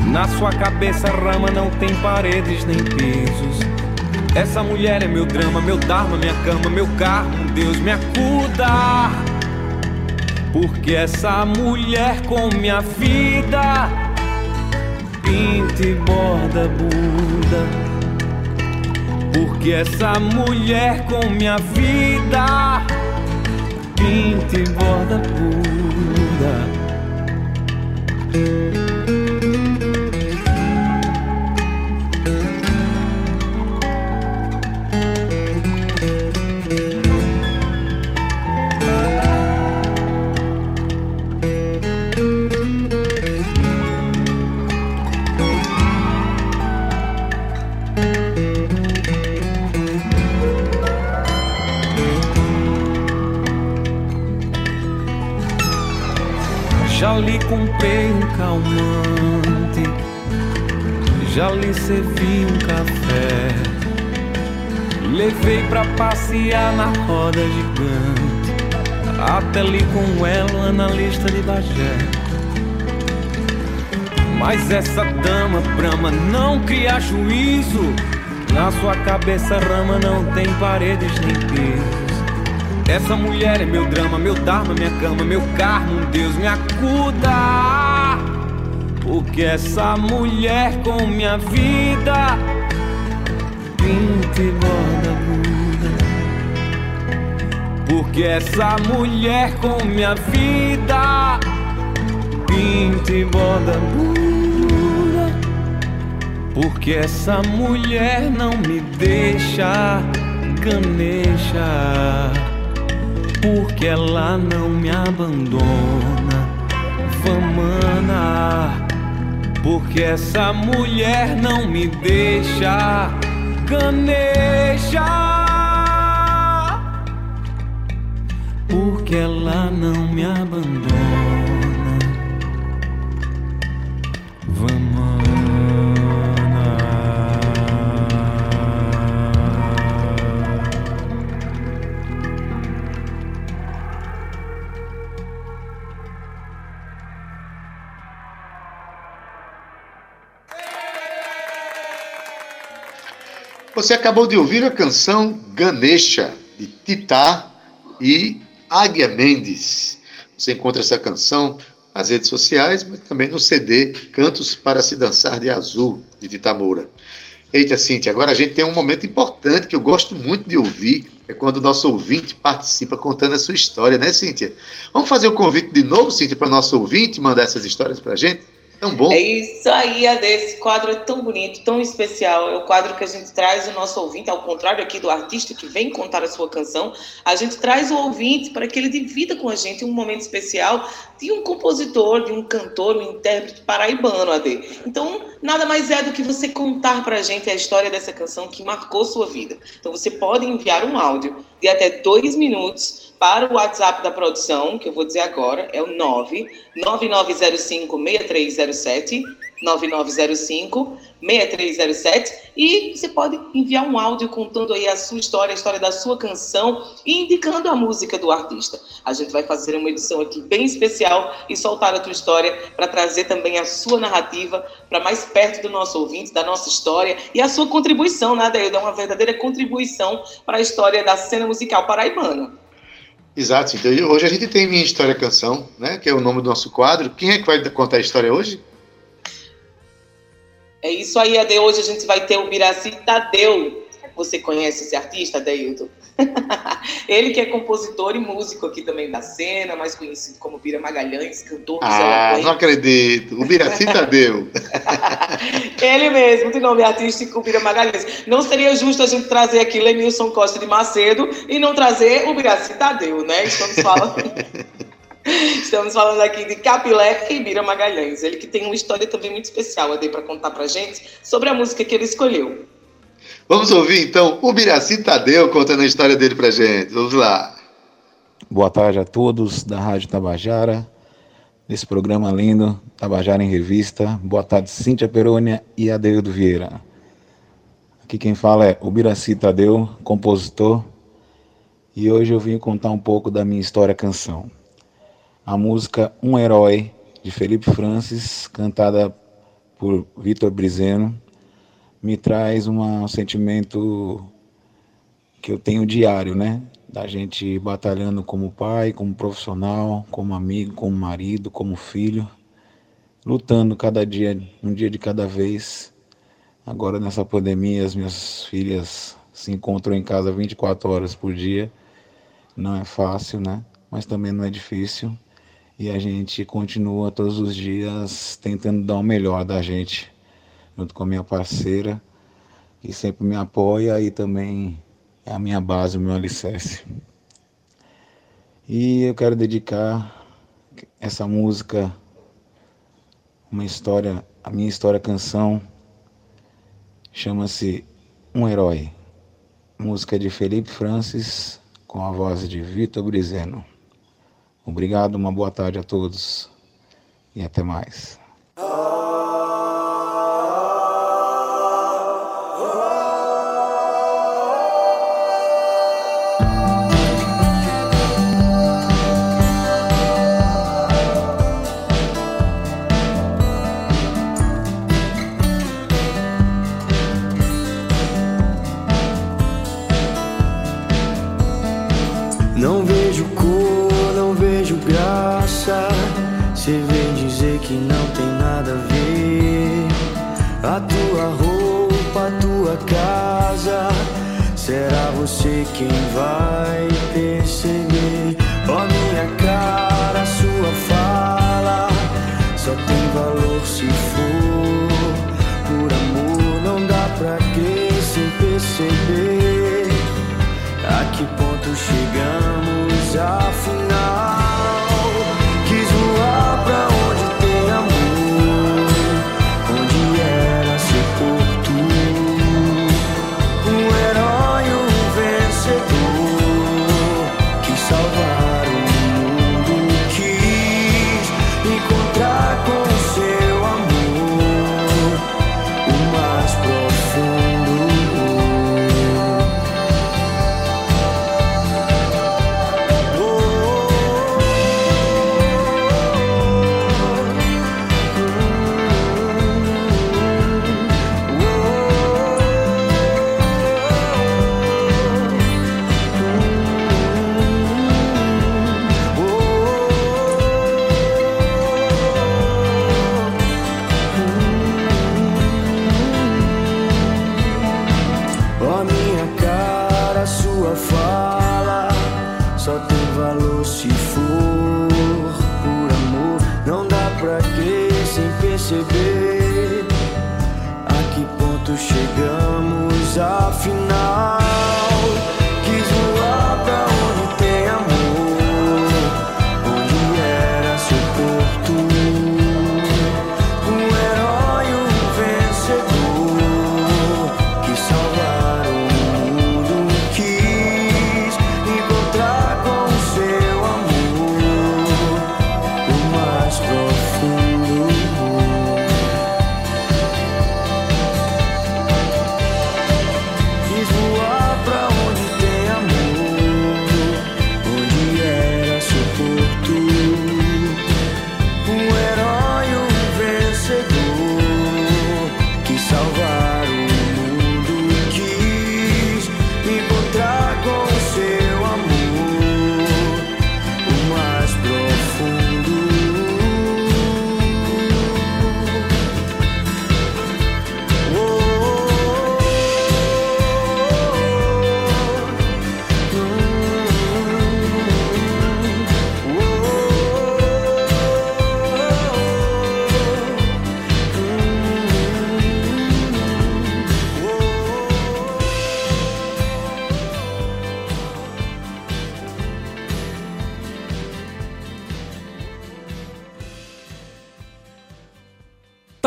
na sua cabeça rama não tem paredes nem pisos. Essa mulher é meu drama, meu dharma, minha cama, meu carro, Deus me acuda. Porque essa mulher com minha vida pinta e borda Buda. Porque essa mulher com minha vida pinta e borda Buda. Já lhe servi um café. Levei pra passear na roda gigante. Até li com ela, analista de Bagé. Mas essa dama brama não cria juízo. Na sua cabeça rama não tem paredes nem pisos. Essa mulher é meu drama, meu dharma, minha cama, meu carmo, Deus me acuda. Porque essa mulher com minha vida pinta e borda muda. Porque essa mulher com minha vida pinta e borda muda. Porque essa mulher não me deixa caneja. Porque ela não me abandona, Vamana. Porque essa mulher não me deixa ganeja. Porque ela não me abandona. Você acabou de ouvir a canção Ganesha, de Titá e Águia Mendes. Você encontra essa canção nas redes sociais, mas também no CD Cantos para se Dançar de Azul, de Tita Moura. Eita, Cíntia, agora a gente tem um momento importante que eu gosto muito de ouvir, é quando o nosso ouvinte participa contando a sua história, né, Cíntia? Vamos fazer o convite de novo, Cíntia, para o nosso ouvinte mandar essas histórias para a gente? Tão bom. É isso aí, Ade. Esse quadro é tão bonito, tão especial. É o quadro que a gente traz o nosso ouvinte, ao contrário aqui do artista que vem contar a sua canção, a gente traz o ouvinte para que ele divida com a gente um momento especial de um compositor, de um cantor, um intérprete paraibano, Ade. Então, nada mais é do que você contar para a gente a história dessa canção que marcou sua vida. Então, você pode enviar um áudio de até dois minutos para o WhatsApp da produção, que eu vou dizer agora, é o 99905-6307, 9905-6307, e você pode enviar um áudio contando aí a sua história, a história da sua canção e indicando a música do artista. A gente vai fazer uma edição aqui bem especial e soltar a tua história para trazer também a sua narrativa para mais perto do nosso ouvinte, da nossa história e a sua contribuição, né, Deildo? É uma verdadeira contribuição para a história da cena musical paraibana. Exato. Então, hoje a gente tem Minha História Canção, né? Que é o nome do nosso quadro. Quem é que vai contar a história hoje? É isso aí, Ade. Hoje a gente vai ter o Miraci Tadeu. Você conhece esse artista, Adeilton? ele que é compositor e músico aqui também da cena, mais conhecido como Bira Magalhães, cantor Ah, não acredito. O Biraci Tadeu. ele mesmo, de nome artístico Bira Magalhães. Não seria justo a gente trazer aqui Lenilson Costa de Macedo e não trazer o Biraci Tadeu, né? Estamos falando... Estamos falando aqui de Capilé e Bira Magalhães. Ele que tem uma história também muito especial, para contar pra gente sobre a música que ele escolheu. Vamos ouvir então o Biraci Tadeu contando a história dele pra gente. Vamos lá. Boa tarde a todos da Rádio Tabajara, nesse programa lindo, Tabajara em Revista. Boa tarde, Cíntia Perônia e Adeildo Vieira. Aqui quem fala é o Biraci Tadeu, compositor, e hoje eu vim contar um pouco da minha história canção. A música Um Herói, de Felipe Francis, cantada por Vitor Brizeno, me traz uma, um sentimento que eu tenho diário, né? Da gente batalhando como pai, como profissional, como amigo, como marido, como filho, lutando cada dia, um dia de cada vez. Agora nessa pandemia, as minhas filhas se encontram em casa 24 horas por dia. Não é fácil, né? Mas também não é difícil. E a gente continua todos os dias tentando dar o melhor da gente junto com a minha parceira, que sempre me apoia e também é a minha base, o meu alicerce. E eu quero dedicar essa música, uma história, a minha história canção, chama-se Um Herói. Música de Felipe Francis, com a voz de Vitor Brizeno. Obrigado, uma boa tarde a todos e até mais. Você quem vai perceber? Ó, minha cara, sua fala. Só tem valor se for se for por amor. Não dá pra crer sem perceber a que ponto chegamos afinal.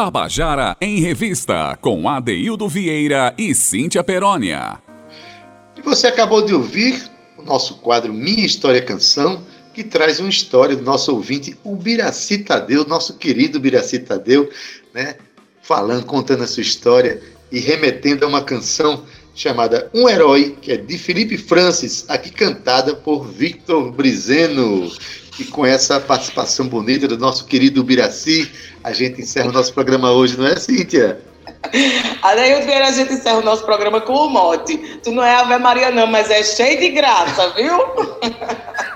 Tabajara em Revista, com Adeildo Vieira e Cíntia Perónia. E você acabou de ouvir o nosso quadro Minha História Canção, que traz uma história do nosso ouvinte, o Biraci Tadeu, nosso querido Biraci Tadeu, né? Falando, contando a sua história e remetendo a uma canção chamada Um Herói, que é de Felipe Francis, aqui cantada por Victor Brizeno. E com essa participação bonita do nosso querido Biraci, a gente encerra o nosso programa hoje, não é, Cíntia? Adaildo Vieira, a gente encerra o nosso programa com o mote. Tu não é Ave Maria, não, mas é cheio de graça, viu?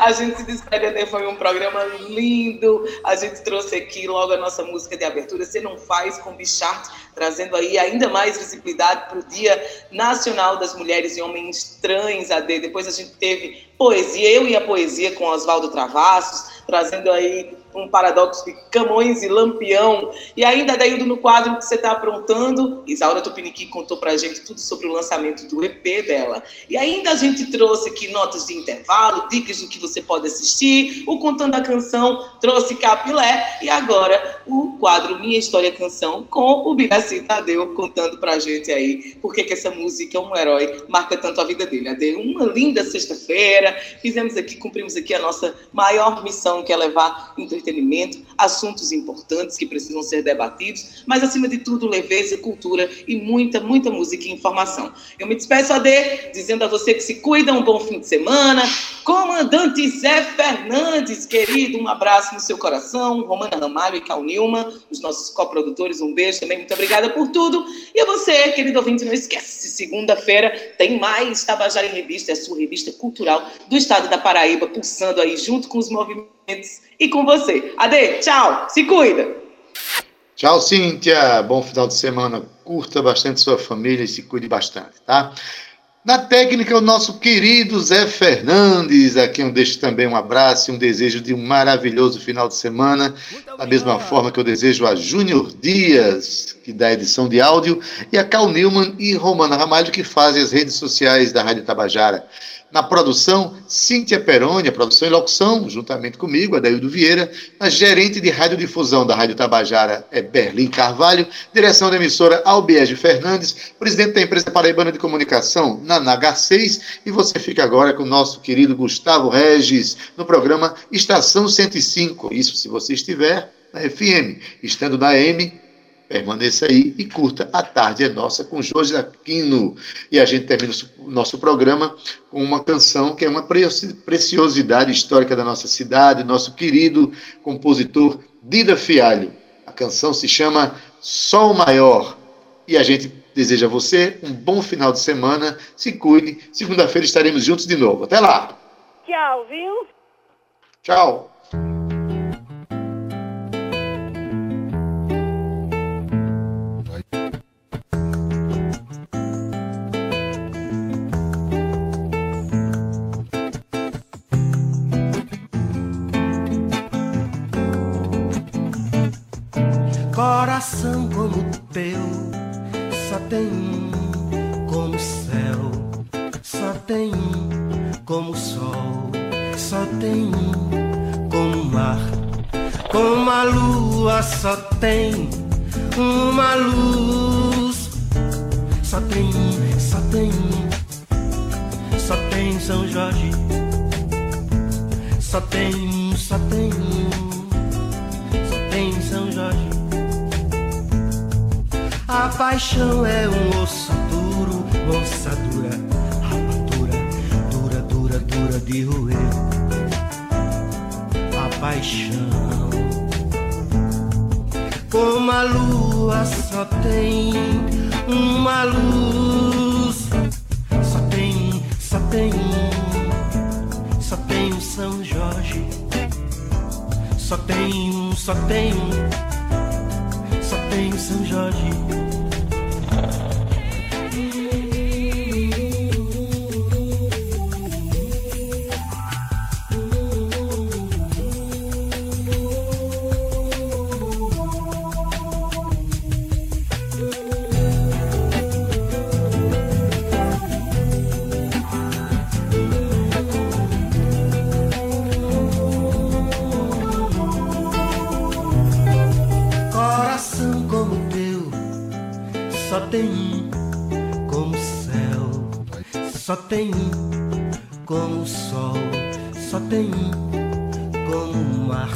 A gente se despede, foi um programa lindo. A gente trouxe aqui logo a nossa música de abertura, Você Não Faz, com Bichart, trazendo aí ainda mais visibilidade para o Dia Nacional das Mulheres e Homens Trans, AD. Depois a gente teve poesia, eu e a poesia com Oswaldo Travassos, trazendo aí um paradoxo de Camões e Lampião. E ainda, Daildo, no quadro que você está aprontando, Isaura Tupiniqui contou pra gente tudo sobre o lançamento do EP dela. E ainda a gente trouxe aqui notas de intervalo, dicas do que você pode assistir, o Contando a Canção trouxe Capilé, e agora o quadro Minha História Canção com o Biraci Tadeu contando pra gente aí por que essa música é um herói, marca tanto a vida dele. Ade, uma linda sexta-feira, fizemos aqui, cumprimos aqui a nossa maior missão, que é levar entretenimento entretenimento, assuntos importantes que precisam ser debatidos, mas acima de tudo, leveza, cultura e muita, muita música e informação. Eu me despeço, AD, dizendo a você que se cuida, um bom fim de semana. Comandante Zé Fernandes, querido, um abraço no seu coração. Romana Ramalho e Cal Nilman, os nossos coprodutores, um beijo também, muito obrigada por tudo. E a você, querido ouvinte, não esquece, segunda-feira tem mais Tabajara em Revista, é a sua revista cultural do estado da Paraíba, pulsando aí junto com os movimentos e com você. Ade, tchau, se cuida. Tchau, Cíntia. Bom final de semana. Curta bastante sua família e se cuide bastante, tá? Na técnica, o nosso querido Zé Fernandes, a quem eu deixo também um abraço e um desejo de um maravilhoso final de semana, da mesma forma que eu desejo a Júnior Dias, que dá a edição de áudio, e a Cal Newman e Romana Ramalho, que fazem as redes sociais da Rádio Tabajara. Na produção, Cíntia Peroni, a produção e locução, juntamente comigo, Adaildo Vieira. A gerente de radiodifusão da Rádio Tabajara é Berlim Carvalho. Direção da emissora Albiege Fernandes. Presidente da empresa Paraibana de Comunicação, Naná Garcês. E você fica agora com o nosso querido Gustavo Regis, no programa Estação 105. Isso se você estiver na FM. Estando na M, Permaneça aí e curta A Tarde é Nossa com Jorge Aquino. E a gente termina o nosso programa com uma canção que é uma preciosidade histórica da nossa cidade, nosso querido compositor Dida Fialho. A canção se chama Sol Maior. E a gente deseja a você um bom final de semana. Se cuide. Segunda-feira estaremos juntos de novo. Até lá. Tchau, viu? Tchau. Só tem como o sol, só tem como o mar, como a lua só tem uma luz, só tem só tem só tem São Jorge, só tem só tem só tem São Jorge. A paixão é um osso duro, moça dura, dura de roer. A paixão, como a lua só tem uma luz, só tem, só tem, só tem um São Jorge, só tem um, só tem um, só tem um São Jorge. Tem um como o sol, só tem um como o mar,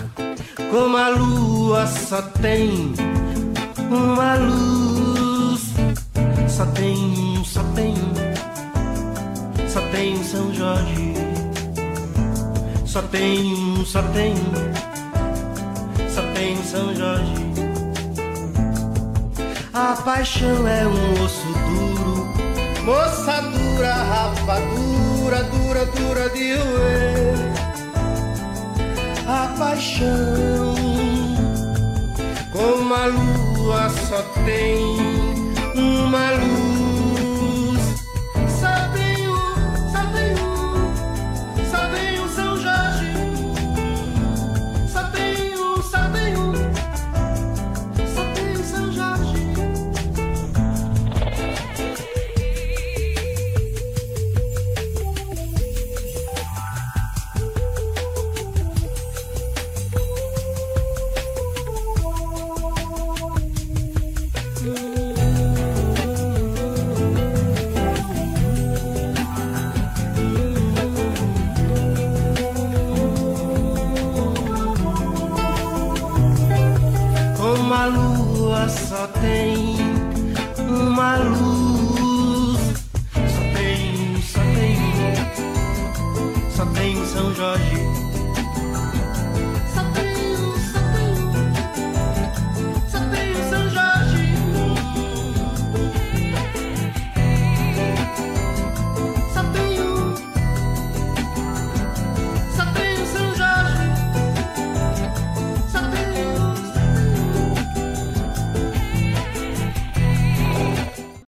como a lua só tem uma luz, só tem um, só tem um, só tem um São Jorge, só tem um, só tem um, só tem um São Jorge. A paixão é um osso duro, moça dura, rapadura, dura, dura de roer. A paixão, como a lua só tem uma luz. Tem uma luz. Só tem, só tem, só tem São Jorge